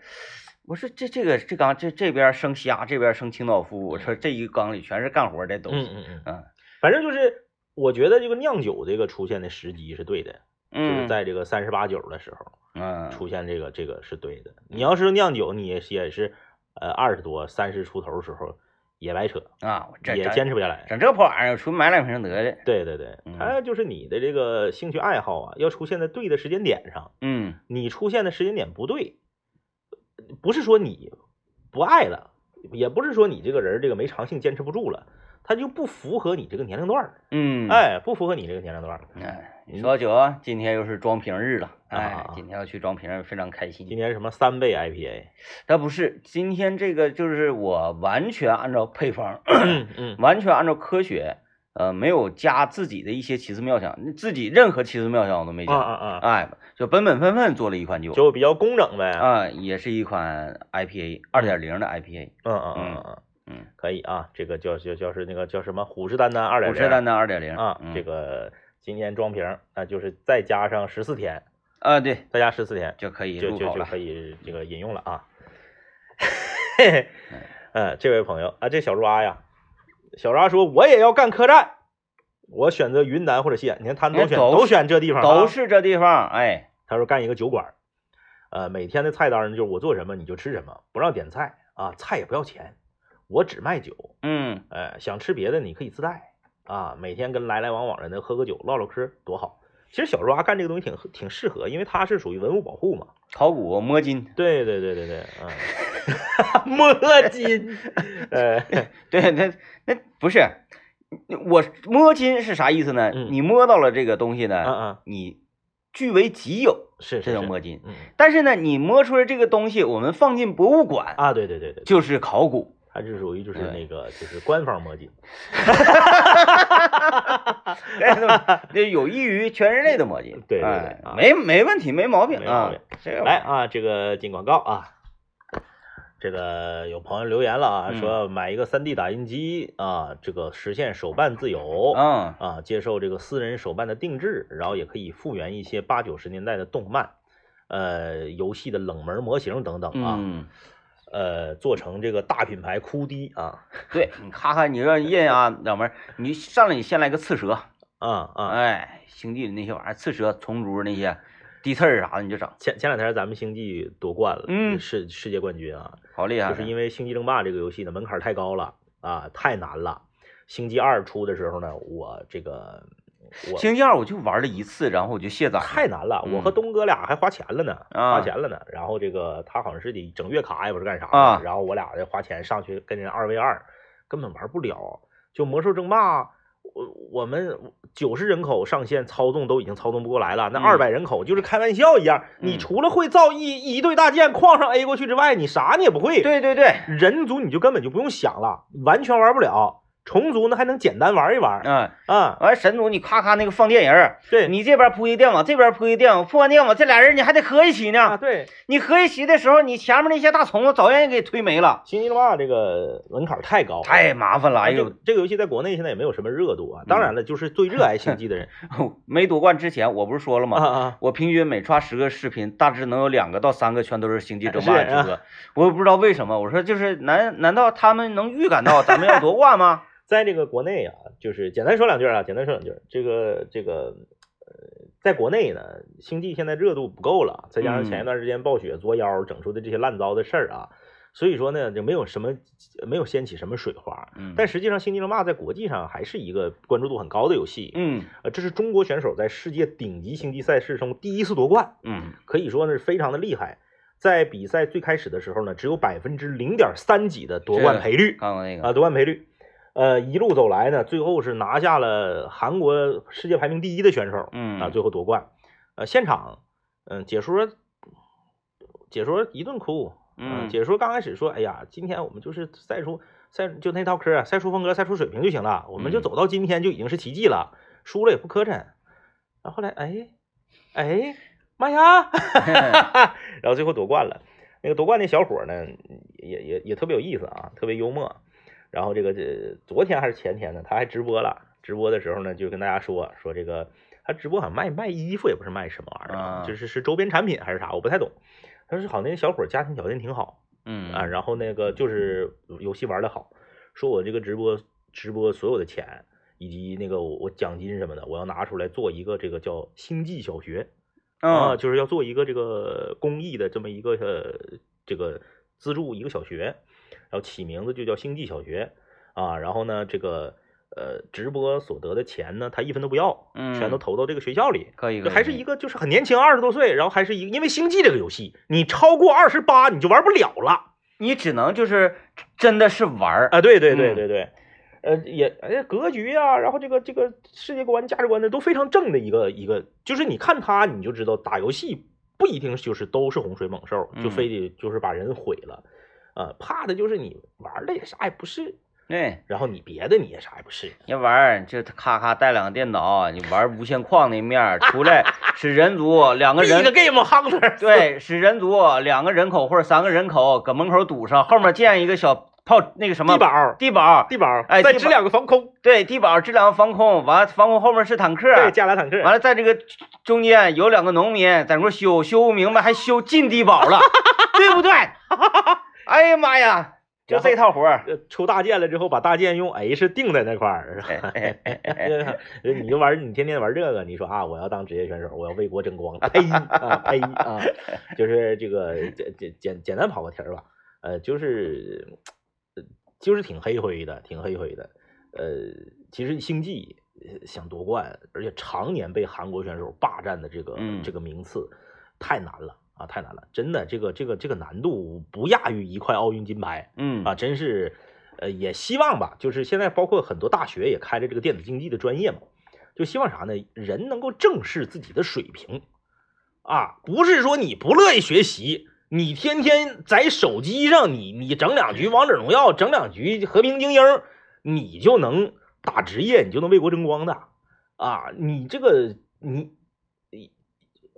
我说这这个这缸这这边生虾，这边生清道夫，我说这一缸里全是干活的东西，嗯嗯嗯，嗯。反正就是我觉得这个酿酒这个出现的时机是对的，就是嗯。在这个三十八九的时候嗯。出现这个这个是对的。你要是酿酒，你也是也是呃二十多三十出头时候也白扯，啊，我这也坚持不下来。整这破玩意儿，出去买两瓶得了，对对对，嗯。还有就是你的这个兴趣爱好啊，要出现在对的时间点上。嗯。你出现的时间点不对，不是说你不爱了，也不是说你这个人这个没长性坚持不住了，他就不符合你这个年龄段儿，嗯，哎，不符合你这个年龄段儿。哎，你说酒啊，今天又是装瓶日了，啊哎，今天要去装瓶，非常开心。今天什么三倍 IPA，但不是，今天这个就是我完全按照配方，嗯嗯完全按照科学，呃，没有加自己的一些奇思妙想，自己任何奇思妙想我都没啊加，啊啊，哎，就本本分分做了一款酒，就比较工整呗。啊，也是一款 IPA 二点零的 IPA，嗯嗯嗯嗯嗯，可以啊，这个叫叫叫是那个叫什么虎视眈眈二点零，虎视眈眈二点零啊，嗯。这个今年装瓶，那就是再加上十四天，啊对，再加十四天，就可以就就就可以。这个饮用了啊。嘿嘿，呃，这位朋友啊，这小抓呀，小抓说我也要干客栈，我选择云南或者西安。你看他们都选哎都都选这地方啊，都是这地方，哎，他说干一个酒馆，呃，每天的菜单呢就是我做什么你就吃什么，不让点菜啊，菜也不要钱，我只卖酒，嗯，呃，想吃别的你可以自带啊，每天跟来来往往的人喝个酒唠唠嗑多好。其实小抓干这个东西挺挺适合，因为它是属于文物保护嘛。考古摸金，对对对对对，嗯，摸金，呃，对，那那不是我摸金是啥意思呢？嗯。你摸到了这个东西嗯呢，嗯，你据为己有，是这是是，叫摸金。嗯但是呢，你摸出来这个东西，我们放进博物馆，啊，对对对对，就是考古。它是属于就是那个就是官方摸金，这有益于全人类的摸金。对对对没没问题，没毛病啊来啊，这个进广告啊。这个有朋友留言了啊，嗯说买一个 3D 打印机啊，这个实现手办自由嗯啊，接受这个私人手办的定制，然后也可以复原一些八九十年代的动漫，呃，游戏的冷门模型等等啊，嗯，呃，做成这个大品牌哭滴啊对你咔咔，你让印啊，老妹儿，你上来你先来个刺蛇，啊啊！哎，星际的那些玩意儿，刺蛇、虫族那些地刺儿啥的，你就整，前前两天咱们星际夺冠了，嗯世世界冠军啊，好厉害。就是因为《星际争霸》这个游戏呢门槛太高了啊，太难了。星际二出的时候呢，我这个我星际二我就玩了一次，然后我就卸载。太难了，我和嗯东哥俩还花钱了呢，啊花钱了呢。然后这个他好像是得整月卡，也不是干啥的。啊然后我俩就花钱上去跟人二 v 二，根本玩不了。就魔兽争霸，我我们九十人口上线操纵都已经操纵不过来了，那嗯二百人口就是开玩笑一样。你嗯除了会造一一队大剑框上 A 过去之外，你啥你也不会。对对对，人族你就根本就不用想了，完全玩不了。虫族呢还能简单玩一玩嗯，啊。完神族你咔咔那个放电人儿，对，你这边铺一电网，这边铺一电网，铺完电网，这俩人你还得合一起啊呢。对，你合一起的时候，你前面那些大虫子早让人给推没了，星际争霸这个门槛太高，太麻烦了。哎这呦，这个游戏在国内现在也没有什么热度啊。当然了，就是最热爱星际的人 没夺冠之前，我不是说了啊吗？啊，我平均每刷十个视频，大致能有两个到三个全都是星际争霸直播。我也不知道为什么，我说就是难难道他们能预感到咱们要夺冠吗？在这个国内啊，就是简单说两句啊，简单说两句。这个这个呃，在国内呢，星际现在热度不够了，再加上前一段时间暴雪作妖整出的这些烂糟的事儿啊，所以说呢，就没有什么没有掀起什么水花。嗯，但实际上，星际争霸在国际上还是一个关注度很高的游戏。嗯呃，这是中国选手在世界顶级星际赛事中第一次夺冠。嗯可以说呢是非常的厉害。在比赛最开始的时候呢，只有百分之零点三几的夺冠赔率那个，夺冠赔率。呃，一路走来呢，最后是拿下了韩国世界排名第一的选手嗯啊，最后夺冠。呃，现场，嗯、解说解说一顿哭，嗯解说刚开始说，哎呀，今天我们就是赛出赛就那套嗑，赛出风格，赛出水平就行了，我们就嗯走到今天就已经是奇迹了，输了也不磕碜。然后后来，哎，哎，妈呀！然后最后夺冠了。那个夺冠那小伙呢，也也也特别有意思啊，特别幽默。然后这个这昨天还是前天呢，他还直播了。直播的时候呢，就跟大家说说这个，他直播好像卖卖衣服，也不是卖什么玩意儿啊就是是周边产品还是啥，我不太懂。他说好像那个小伙家庭条件挺好嗯啊，然后那个就是游戏玩的好，说我这个直播直播所有的钱以及那个我我奖金什么的，我要拿出来做一个这个叫星际小学。啊，嗯就是要做一个这个公益的这么一个呃这个资助一个小学，然后起名字就叫星际小学啊，然后呢这个呃直播所得的钱呢，他一分都不要，全都嗯投到这个学校里。可以，就还是一个个就是很年轻，二十多岁，然后还是一个，因为星际这个游戏，你超过二十八你就玩不了了你只能就是真的是玩儿，啊！对对对嗯对对，呃，也哎格局啊、然后这个这个世界观、价值观的都非常正的一个一个，就是你看他你就知道打游戏不一定就是都是洪水猛兽，就嗯非得就是把人毁了，啊，怕的就是你玩的也啥也不是，对，然后你别的你也啥也不是，你玩就咔咔带两个电脑，你玩无限矿那面出来是人族 两个一个人，game hunter，对，是人族两个人口或者三个人口搁门口堵上，后面建一个小炮那个什么地堡地堡，地堡，哎再支两个防空，对，地堡支两个防空，完了防空后面是坦克，对，加俩坦克，完了在这个中间有两个农民在那块修，修不明白还修进地堡了，对不对？哎呀妈呀，就这套活儿。呃，出大剑了之后，把大剑用 H 定在那块儿，是吧？你就玩，你天天玩这个，你说啊，我要当职业选手，我要为国争光，呸啊呸啊！就是这个简简简简单跑个题儿吧，呃，就是就是挺黑灰的，挺黑灰的。呃，其实星际想夺冠，而且常年被韩国选手霸占的这个这个名次，太难了。啊，太难了，真的，这个这个这个难度不亚于一块奥运金牌，嗯啊，真是，呃，也希望吧，就是现在包括很多大学也开了这个电子竞技的专业嘛，就希望啥呢？人能够正视自己的水平，啊，不是说你不乐意学习，你天天在手机上，你你整两局王者荣耀，整两局和平精英，你就能打职业，你就能为国争光的，啊，你这个你。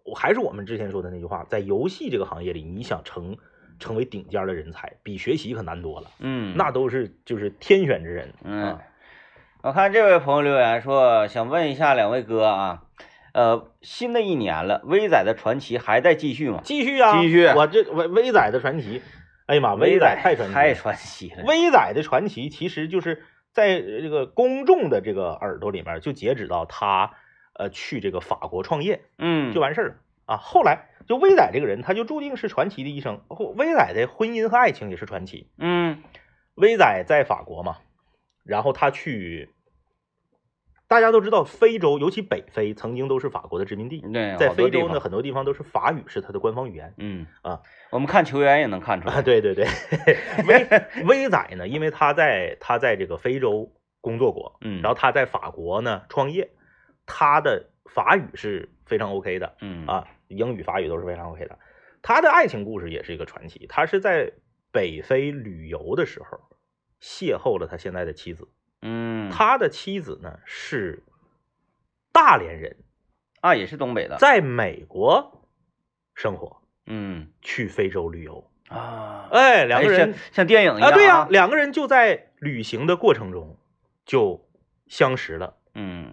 我还是我们之前说的那句话，在游戏这个行业里，你想成成为顶尖的人才，比学习可难多了。嗯，那都是就是天选之人。嗯，我看这位朋友留言说，想问一下两位哥啊，呃，新的一年了，威仔的传奇还在继续吗？继续啊，继续。我这威威仔的传奇，哎呀妈，威仔太传奇，太传奇了。威仔的传奇其实就是在这个公众的这个耳朵里面，就截止到他。呃，去这个法国创业，嗯，就完事儿了啊。后来就威仔这个人，他就注定是传奇的一生。威仔的婚姻和爱情也是传奇。嗯，威仔在法国嘛，然后他去，大家都知道，非洲尤其北非曾经都是法国的殖民地。对，在非洲呢，很多地方都是法语是他的官方语言。嗯啊，我们看球员也能看出来。对对对，威威仔呢，因为他在他在这个非洲工作过，嗯，然后他在法国呢创业。他的法语是非常 OK 的，嗯。啊，英语、法语都是非常 OK 的。他的爱情故事也是一个传奇。他是在北非旅游的时候邂逅了他现在的妻子，嗯，他的妻子呢是大连人，啊，也是东北的，在美国生活，嗯，去非洲旅游。啊，哎，两个人像电影一样，啊，对呀，两个人就在旅行的过程中就相识了，嗯。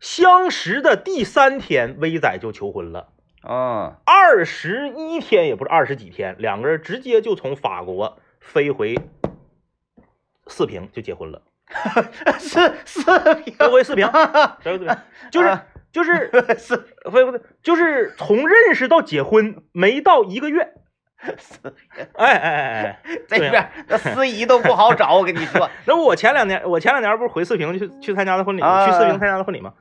相识的第三天，威仔就求婚了。啊，二十一天也不是二十几天，两个人直接就从法国飞回四平就结婚了。四四平，飞回四平，飞回四平，就是就是 四飞回就是从认识到结婚没到一个月。四平，哎哎哎哎，这边那司仪都不好找，我跟你说。那我前两年，我前两年不是回四平去去参加的婚礼，去四平参加的婚礼吗？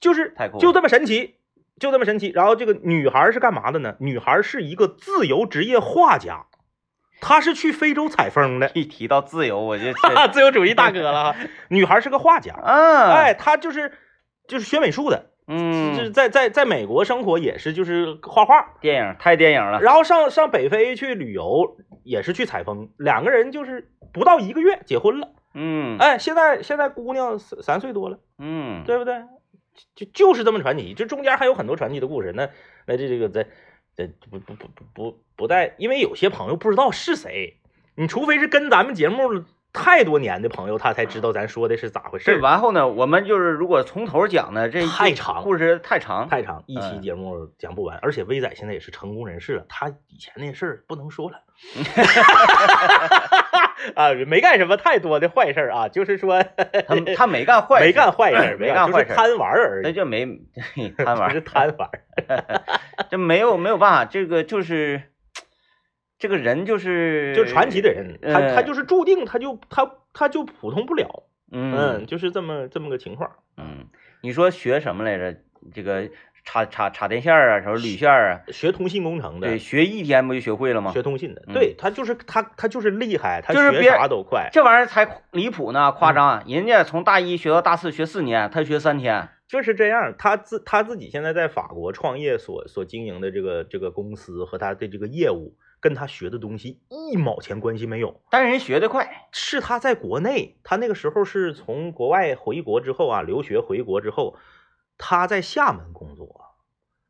就是就这么神奇，就这么神奇。然后这个女孩是干嘛的呢？女孩是一个自由职业画家，她是去非洲采风的。一提到自由，我就 自由主义大哥了。女孩是个画家，啊，哎，她就是就是学美术的。嗯，就是在在在美国生活也是就是画画，电影太电影了。然后上上北非去旅游也是去采风，两个人就是不到一个月结婚了。嗯，哎，现在现在姑娘三三岁多了，嗯，对不对？就就是这么传奇，这中间还有很多传奇的故事。那那这这个在这不不不不不不带，因为有些朋友不知道是谁，你除非是跟咱们节目。太多年的朋友，他才知道咱说的是咋回事。完后呢，我们就是如果从头讲呢，这太长，故事太长太长，一期节目讲不完。而且威仔现在也是成功人士了，他以前那事儿不能说了。啊，没干什么太多的坏事啊，就是说 他他没干坏，没干坏事，没干坏事，贪玩而已。那就没贪玩，是贪玩。这没有没有办法，这个就是。这个人就是就传奇的人，他他就是注定他就他他就普通不了，嗯，就是这么这么个情况。嗯，你说学什么来着？这个插插插电线啊，什么铝线啊？学通信工程的，对，学一天不就学会了吗？学通信的，对他就是他他就是厉害，他学啥都快。这玩意儿才离谱呢，夸张！人家从大一学到大四学四年，他学三天。就是这样，他自他自己现在在法国创业所所经营的这个这个公司和他的这个业务。跟他学的东西一毛钱关系没有，但是人学得快，是他在国内，他那个时候是从国外回国之后啊，留学回国之后，他在厦门工作，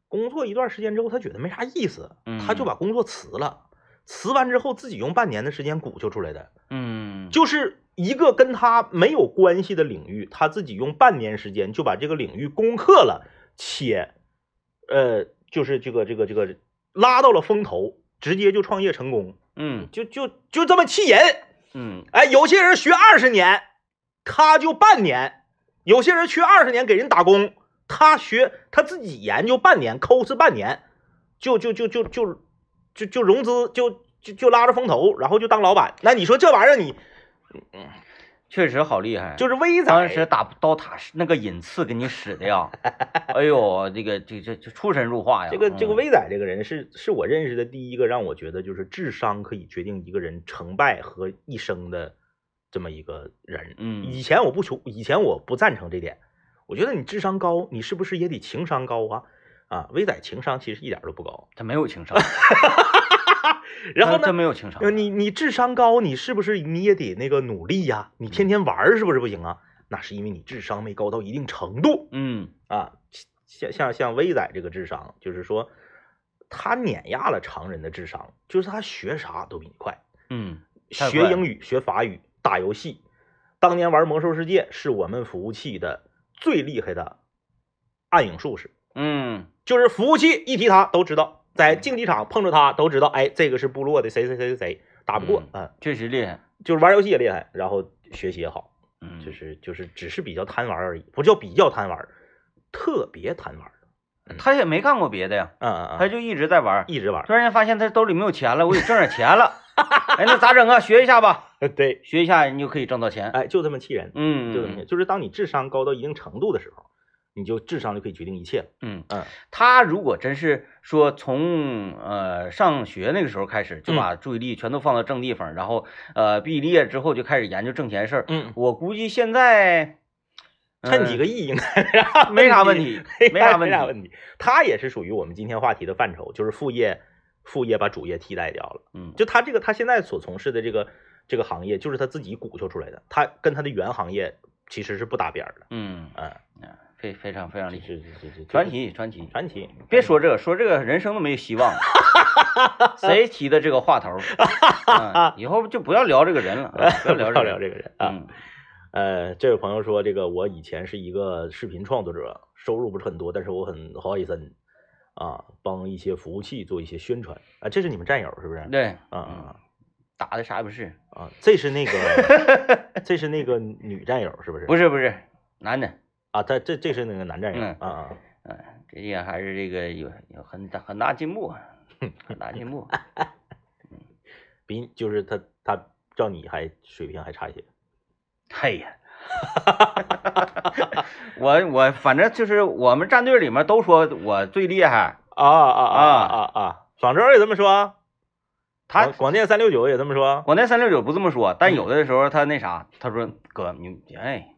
工作一段时间之后，他觉得没啥意思，他就把工作辞了，辞完之后自己用半年的时间鼓秋出来的，嗯，就是一个跟他没有关系的领域，他自己用半年时间就把这个领域攻克了，且，呃，就是这个这个这个拉到了风头。直接就创业成功，嗯，就就就这么气人，嗯。哎，有些人学二十年，他就半年；有些人学二十年给人打工，他学他自己研究半年，抠是半年，就就就就就就就融资，就就就拉着风投，然后就当老板。那你说这玩意儿，你确实好厉害，就是威仔当时，打刀塔那个引刺给你使的呀，哎呦，这个这这这出神入化呀。这个这个威仔这个人是是我认识的第一个让我觉得就是智商可以决定一个人成败和一生的这么一个人。嗯以前我不求，以前我不赞成这点。我觉得你智商高，你是不是也得情商高啊？啊，威仔情商其实一点都不高。他没有情商，然后呢，真没有情商呃，你你智商高，你是不是你也得那个努力呀？你天天玩是不是不行啊？那是因为你智商没高到一定程度嗯啊。像像像威仔这个智商，就是说他碾压了常人的智商，就是他学啥都比你快。嗯，学英语、学法语、打游戏。当年玩魔兽世界是我们服务器的最厉害的暗影术士，嗯就是服务器一提他都知道，在竞技场碰着他都知道，哎，这个是部落的谁谁谁谁谁，打不过，嗯，确实厉害，就是玩游戏也厉害，然后学习也好，嗯，就是就是只是比较贪玩而已，不叫比较贪玩，特别贪玩，他也没干过别的呀，嗯嗯嗯，他就一直在玩，一直玩，突然间发现他兜里没有钱了，我得挣点钱了，哎，那咋整啊？学一下吧，对，学一下你就可以挣到钱，哎，就这么气人，嗯，就这么气，就是当你智商高到一定程度的时候，你就智商就可以决定一切了，嗯嗯他如果真是说从呃上学那个时候开始就把注意力全都放到正地方，然后呃毕业之后就开始研究挣钱事儿，嗯。我估计现在趁几个亿应该 没啥问题没啥问题没啥问题。他也是属于我们今天话题的范畴，就是副业，副业把主业替代掉了。嗯就他这个，他现在所从事的这个这个行业，就是他自己鼓秋出来的，他跟他的原行业其实是不搭边儿的。嗯嗯，啊非非常非常厉害，是是是是传，奇传奇。传奇。别说这个，说这个人生都没有希望。谁提的这个话头 以后就不要聊这个人了，啊不要聊这个人。聊这个人啊。嗯呃，这位朋友说，这个我以前是一个视频创作者，收入不是很多，但是我很好意思啊，帮一些服务器做一些宣传啊。这是你们战友是不是？对，啊啊嗯，打的啥也不是，啊！这是那个，这是那个女战友是不是？是不是不是男的，啊，他这这是那个男战友嗯啊啊。嗯，这也还是这个有有很大很大进步，啊很大进步。比就是他他照你还水平还差一些。嘿呀，我我反正就是我们战队里面都说我最厉害，啊啊啊啊啊！爽州也这么说，他广广电三六九也这么说。广电三六九不这么说，但有的时候他那啥，他说哥你哎，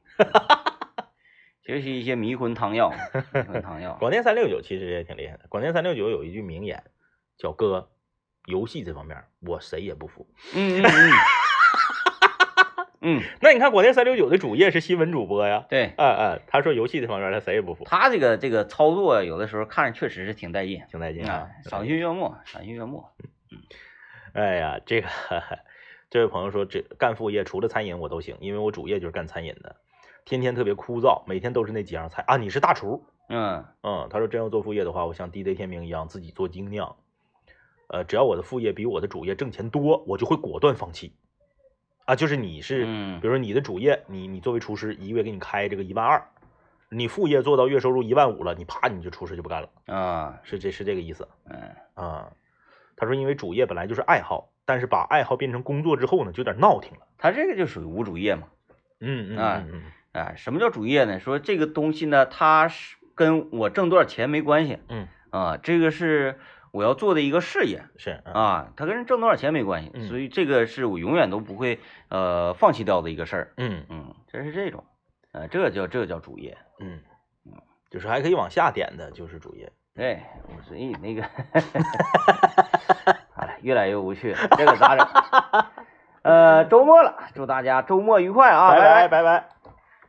学习一些迷魂汤药，迷魂汤药。广电三六九其实也挺厉害的。广电三六九有一句名言，叫“哥，游戏这方面我谁也不服嗯嗯嗯，嗯，”。那你看广电三六九的主业是新闻主播呀，对嗯嗯，他说游戏这方面他谁也不服，他这个这个操作，有的时候看着确实是挺带劲挺带劲啊啊，。赏心悦目，赏心悦目。嗯哎呀，这个 这位朋友说，这干副业除了餐饮我都行，因为我主业就是干餐饮的，天天特别枯燥，每天都是那几样菜啊。你是大厨，嗯嗯，他说真要做副业的话，我像 DJ 天明一样自己做精酿，呃，只要我的副业比我的主业挣钱多，我就会果断放弃。啊，就是你是，嗯比如说你的主业，你你作为厨师，一个月给你开这个一万二，你副业做到月收入一万五了，你啪你就厨师就不干了，啊是这是这个意思嗯啊。他说因为主业本来就是爱好，但是把爱好变成工作之后呢，就有点闹挺了。他这个就属于无主业嘛。嗯嗯啊嗯嗯哎，什么叫主业呢？说这个东西呢，它是跟我挣多少钱没关系嗯，啊，这个是我要做的一个事业是啊，啊，它跟挣多少钱没关系，嗯所以这个是我永远都不会呃放弃掉的一个事儿。嗯嗯，这是这种，呃，这个叫这个叫主业。嗯嗯，就是还可以往下点的，就是主业。对，所以那个，好 了，越来越无趣了，这个咋整？呃，周末了，祝大家周末愉快啊！拜拜拜拜拜。